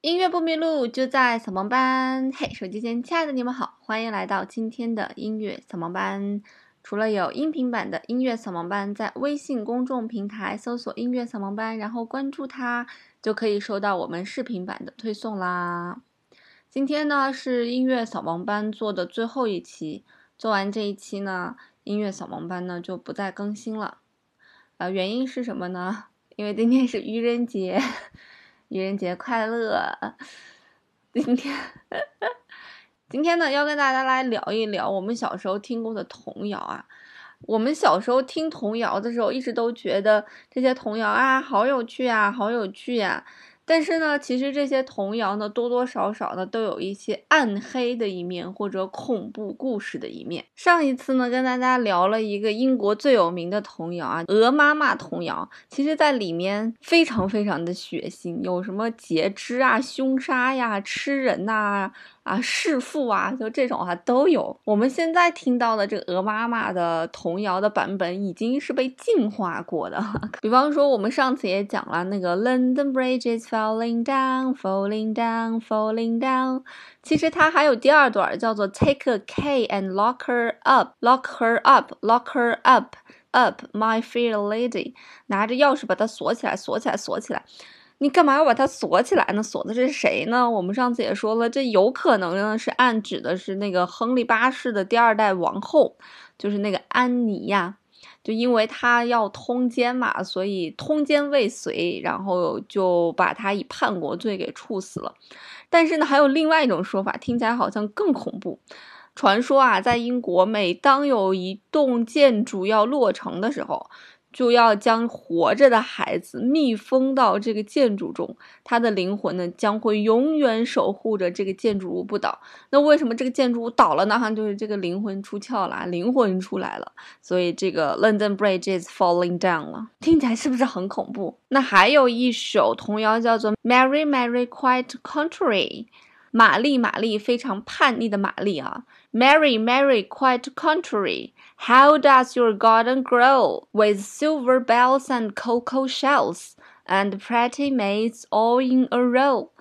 音乐不迷路，就在扫盲班。嘿，手机前亲爱的你们好，欢迎来到今天的音乐扫盲班。除了有音频版的音乐扫盲班，在微信公众平台搜索“音乐扫盲班”，然后关注它，就可以收到我们视频版的推送啦。今天呢是音乐扫盲班做的最后一期，做完这一期呢，音乐扫盲班呢就不再更新了。呃，原因是什么呢？因为今天是愚人节，愚人节快乐！今天，今天呢，要跟大家来聊一聊我们小时候听过的童谣啊。我们小时候听童谣的时候，一直都觉得这些童谣啊，好有趣啊，好有趣呀。但是呢，其实这些童谣呢，多多少少呢，都有一些暗黑的一面或者恐怖故事的一面。上一次呢，跟大家聊了一个英国最有名的童谣啊，《鹅妈妈童谣》，其实在里面非常非常的血腥，有什么截肢啊、凶杀呀、吃人呐。啊弑父啊，就这种哈都有。我们现在听到的这个鹅妈妈的童谣的版本，已经是被进化过的。比方说，我们上次也讲了那个 London Bridge is falling down, falling down, falling down。其实它还有第二段，叫做 Take a key and lock her up, lock her up, lock her up, up, my fair lady。拿着钥匙把它锁起来，锁起来，锁起来。你干嘛要把它锁起来呢？锁的这是谁呢？我们上次也说了，这有可能呢是暗指的是那个亨利八世的第二代王后，就是那个安妮呀。就因为她要通奸嘛，所以通奸未遂，然后就把他以叛国罪给处死了。但是呢，还有另外一种说法，听起来好像更恐怖。传说啊，在英国，每当有一栋建筑要落成的时候，就要将活着的孩子密封到这个建筑中，他的灵魂呢将会永远守护着这个建筑物不倒。那为什么这个建筑物倒了呢？哈，就是这个灵魂出窍了，灵魂出来了，所以这个 London Bridge is falling down 了，听起来是不是很恐怖？那还有一首童谣叫做 Mary Mary Quite Contrary。玛丽，玛丽，非常叛逆的玛丽啊 ！Mary, Mary, quite contrary. How does your garden grow with silver bells and cocoa shells and pretty maids all in a row?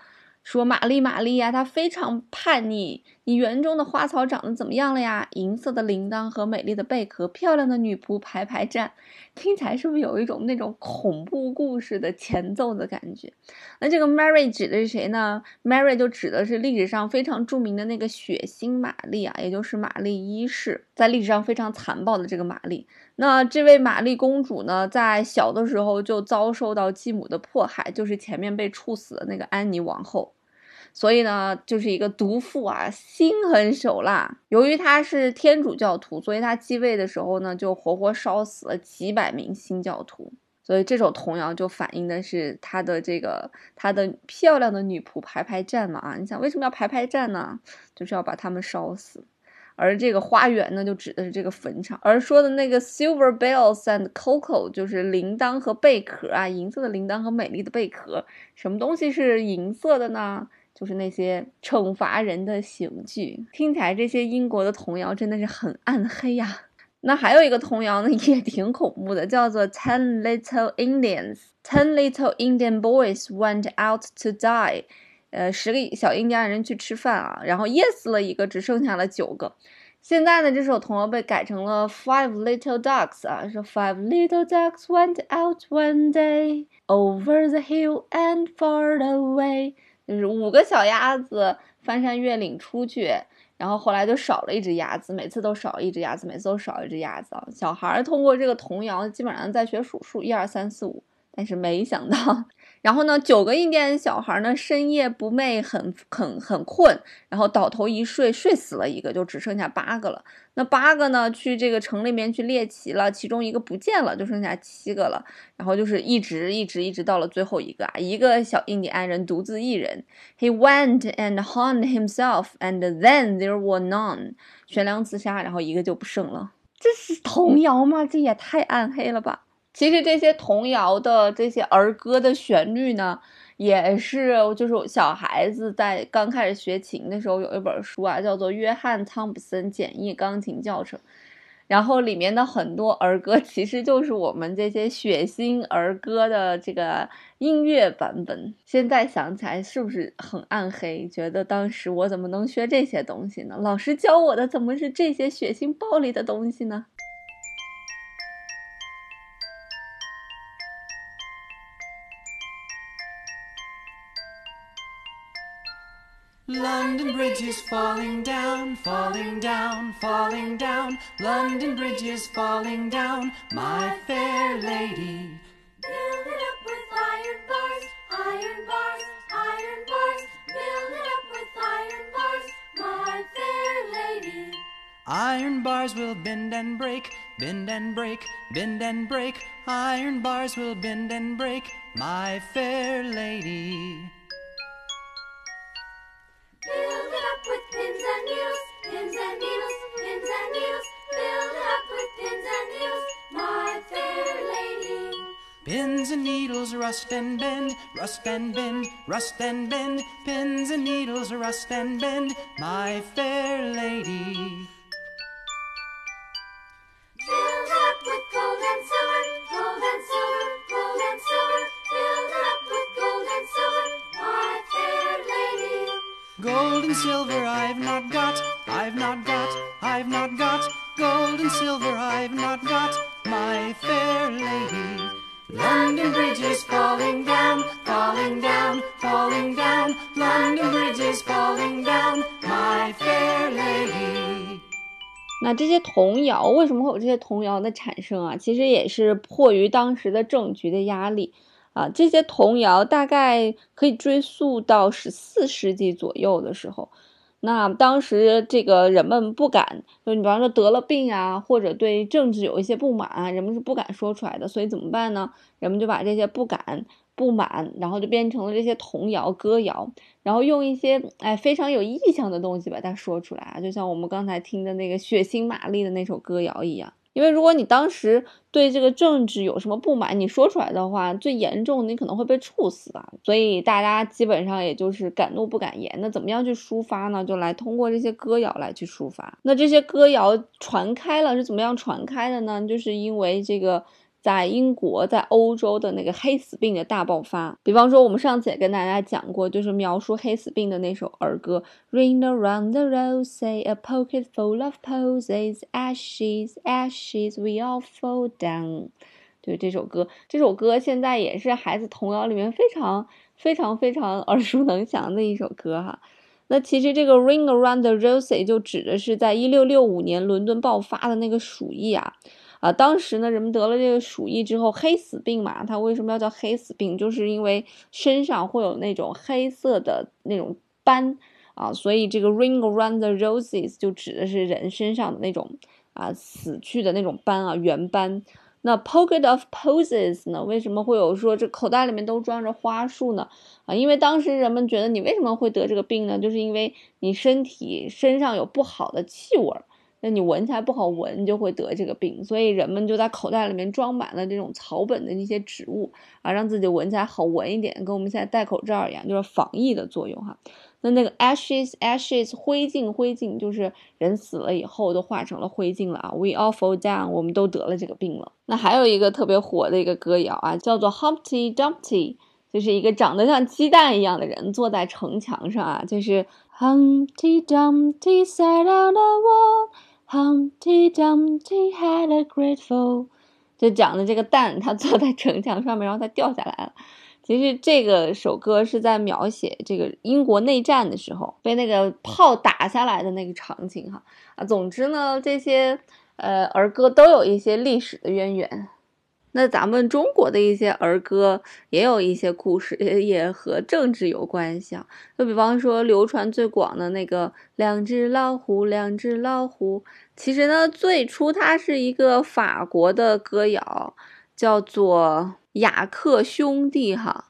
说玛丽，玛丽呀，她非常叛逆。 你园中的花草长得怎么样了呀？银色的铃铛和美丽的贝壳，漂亮的女仆排排站，听起来是不是有一种那种恐怖故事的前奏的感觉？那这个 Mary 指的是谁呢？Mary 就指的是历史上非常著名的那个血腥玛丽啊，也就是玛丽一世，在历史上非常残暴的这个玛丽。那这位玛丽公主呢，在小的时候就遭受到继母的迫害，就是前面被处死的那个安妮王后。所以呢，就是一个毒妇啊，心狠手辣。由于他是天主教徒，所以他继位的时候呢，就活活烧死了几百名新教徒。所以这首童谣就反映的是他的这个他的漂亮的女仆排排站嘛啊，你想为什么要排排站呢？就是要把他们烧死。而这个花园呢，就指的是这个坟场。而说的那个 silver bells and coco 就是铃铛和贝壳啊，银色的铃铛和美丽的贝壳。什么东西是银色的呢？就是那些惩罚人的刑具，听起来这些英国的童谣真的是很暗黑呀。那还有一个童谣呢，也挺恐怖的，叫做 Ten Little Indians。Ten little Indian boys went out to die。呃，十个小印第安人去吃饭啊，然后噎死了一个，只剩下了九个。现在呢，这首童谣被改成了 Five little ducks 啊，说 Five little ducks went out one day over the hill and far away。就是五个小鸭子翻山越岭出去，然后后来就少了一只鸭子，每次都少一只鸭子，每次都少一只鸭子！小孩通过这个童谣，基本上在学数数，一二三四五。但是没想到，然后呢，九个印第安小孩呢，深夜不寐，很很很困，然后倒头一睡，睡死了一个，就只剩下八个了。那八个呢，去这个城里面去猎奇了，其中一个不见了，就剩下七个了。然后就是一直一直一直到了最后一个啊，一个小印第安人独自一人。He went and hung himself, and then there were none。悬梁自杀，然后一个就不剩了。这是童谣吗？这也太暗黑了吧！其实这些童谣的这些儿歌的旋律呢，也是就是小孩子在刚开始学琴的时候有一本书啊，叫做《约翰·汤普森简易钢琴教程》，然后里面的很多儿歌其实就是我们这些血腥儿歌的这个音乐版本。现在想起来是不是很暗黑？觉得当时我怎么能学这些东西呢？老师教我的怎么是这些血腥暴力的东西呢？London Bridge is falling down, falling down, falling down. London Bridge is falling down, my fair lady. Build it up with iron bars, iron bars, iron bars. Build it up with iron bars, my fair lady. Iron bars will bend and break, bend and break, bend and break. Iron bars will bend and break, my fair lady. Pins and needles rust and bend, rust and bend, rust and bend. Pins and needles rust and bend, my fair lady. Build up with gold and silver, gold and silver, gold and silver. Build up with gold and silver, my fair lady. Gold and silver I've not got, I've not got, I've not got. Gold and silver I've not got, my fair lady. London Bridge is falling down, falling down, falling down. London Bridge is falling down, my fair lady. 那这些童谣为什么会有这些童谣的产生啊？其实也是迫于当时的政局的压力啊。这些童谣大概可以追溯到十四世纪左右的时候。那当时这个人们不敢，就你比方说得了病啊，或者对政治有一些不满，人们是不敢说出来的。所以怎么办呢？人们就把这些不敢、不满，然后就变成了这些童谣、歌谣，然后用一些哎非常有意象的东西把它说出来啊，就像我们刚才听的那个血腥玛丽的那首歌谣一样。因为如果你当时对这个政治有什么不满，你说出来的话，最严重你可能会被处死啊。所以大家基本上也就是敢怒不敢言。那怎么样去抒发呢？就来通过这些歌谣来去抒发。那这些歌谣传开了是怎么样传开的呢？就是因为这个。在英国，在欧洲的那个黑死病的大爆发，比方说我们上次也跟大家讲过，就是描述黑死病的那首儿歌，Ring around the rosy, a pocket full of posies, ashes, ashes, we all fall down。就是这首歌，这首歌现在也是孩子童谣里面非常非常非常耳熟能详的一首歌哈。那其实这个 Ring around the rosy 就指的是在一六六五年伦敦爆发的那个鼠疫啊。啊，当时呢，人们得了这个鼠疫之后，黑死病嘛，它为什么要叫黑死病？就是因为身上会有那种黑色的那种斑啊，所以这个 ring around the roses 就指的是人身上的那种啊死去的那种斑啊圆斑。那 pocket of Poses 呢，为什么会有说这口袋里面都装着花束呢？啊，因为当时人们觉得你为什么会得这个病呢？就是因为你身体身上有不好的气味儿。那你闻起来不好闻，就会得这个病，所以人们就在口袋里面装满了这种草本的一些植物啊，让自己闻起来好闻一点，跟我们现在戴口罩一样，就是防疫的作用哈。那那个 ashes ashes 灰烬灰烬，就是人死了以后都化成了灰烬了啊。We all fall down，我们都得了这个病了。那还有一个特别火的一个歌谣啊，叫做 Humpty Dumpty，就是一个长得像鸡蛋一样的人坐在城墙上啊，就是 Humpty Dumpty sat on the wall。Humpty Dumpty had a great fall，就讲的这个蛋，它坐在城墙上面，然后它掉下来了。其实这个首歌是在描写这个英国内战的时候被那个炮打下来的那个场景哈啊。总之呢，这些呃儿歌都有一些历史的渊源。那咱们中国的一些儿歌也有一些故事，也也和政治有关系啊。就比方说流传最广的那个“两只老虎，两只老虎”，其实呢，最初它是一个法国的歌谣，叫做《雅克兄弟》哈。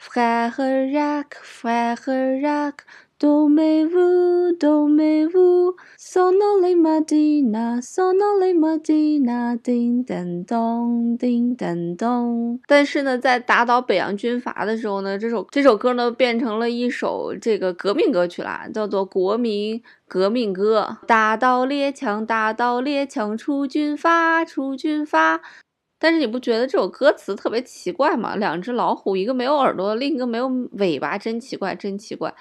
f r e r e c f r e r e c dormez-vous, dormez-vous, sono le mattina, sono le mattina，叮当咚，叮当咚。但是呢，在打倒北洋军阀的时候呢，这首这首歌呢变成了一首这个革命歌曲啦，叫做国民革命歌。打倒列强，打倒列强，除军阀，除军阀。但是你不觉得这首歌词特别奇怪吗？两只老虎，一个没有耳朵，另一个没有尾巴，真奇怪，真奇怪。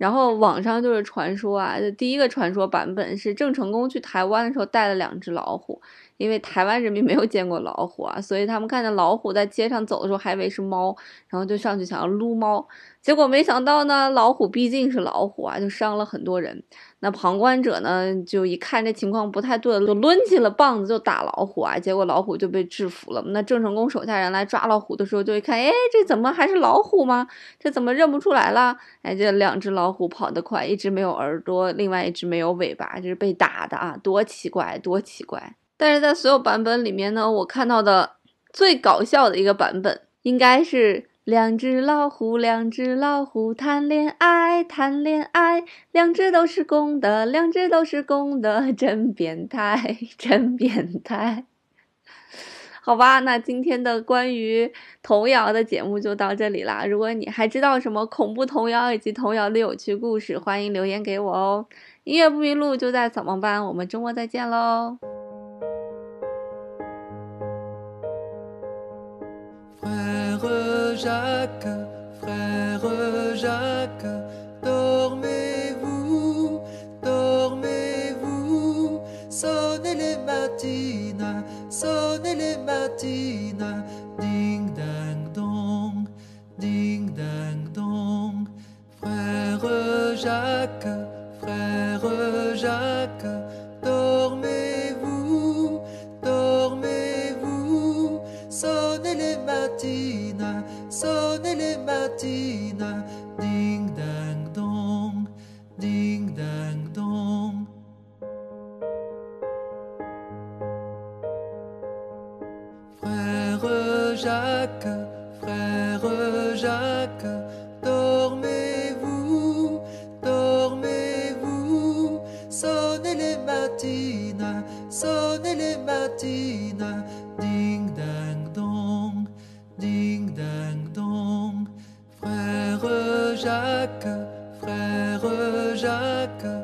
然后网上就是传说啊，第一个传说版本是郑成功去台湾的时候带了两只老虎，因为台湾人民没有见过老虎啊，所以他们看见老虎在街上走的时候还以为是猫，然后就上去想要撸猫，结果没想到呢，老虎毕竟是老虎啊，就伤了很多人。那旁观者呢，就一看这情况不太对，就抡起了棒子就打老虎啊，结果老虎就被制服了。那郑成功手下人来抓老虎的时候，就一看，哎，这怎么还是老虎吗？这怎么认不出来了？哎，这两只老虎跑得快，一只没有耳朵，另外一只没有尾巴，这是被打的啊，多奇怪，多奇怪！但是在所有版本里面呢，我看到的最搞笑的一个版本，应该是。两只老虎，两只老虎谈恋爱，谈恋爱，两只都是公的，两只都是公的，真变态，真变态。好吧，那今天的关于童谣的节目就到这里啦。如果你还知道什么恐怖童谣以及童谣的有趣故事，欢迎留言给我哦。音乐不迷路就在扫盲班，我们周末再见喽。Jacques, frère Jacques, dormez-vous, dormez-vous, sonnez les matines, sonnez les matines, ding ding dong, ding ding dong. Frère Jacques, frère Jacques, Jacques, frère Jacques, dormez-vous, dormez-vous, sonnez les matines, sonnez les matines, ding ding dong, ding ding dong. Frère Jacques, frère Jacques,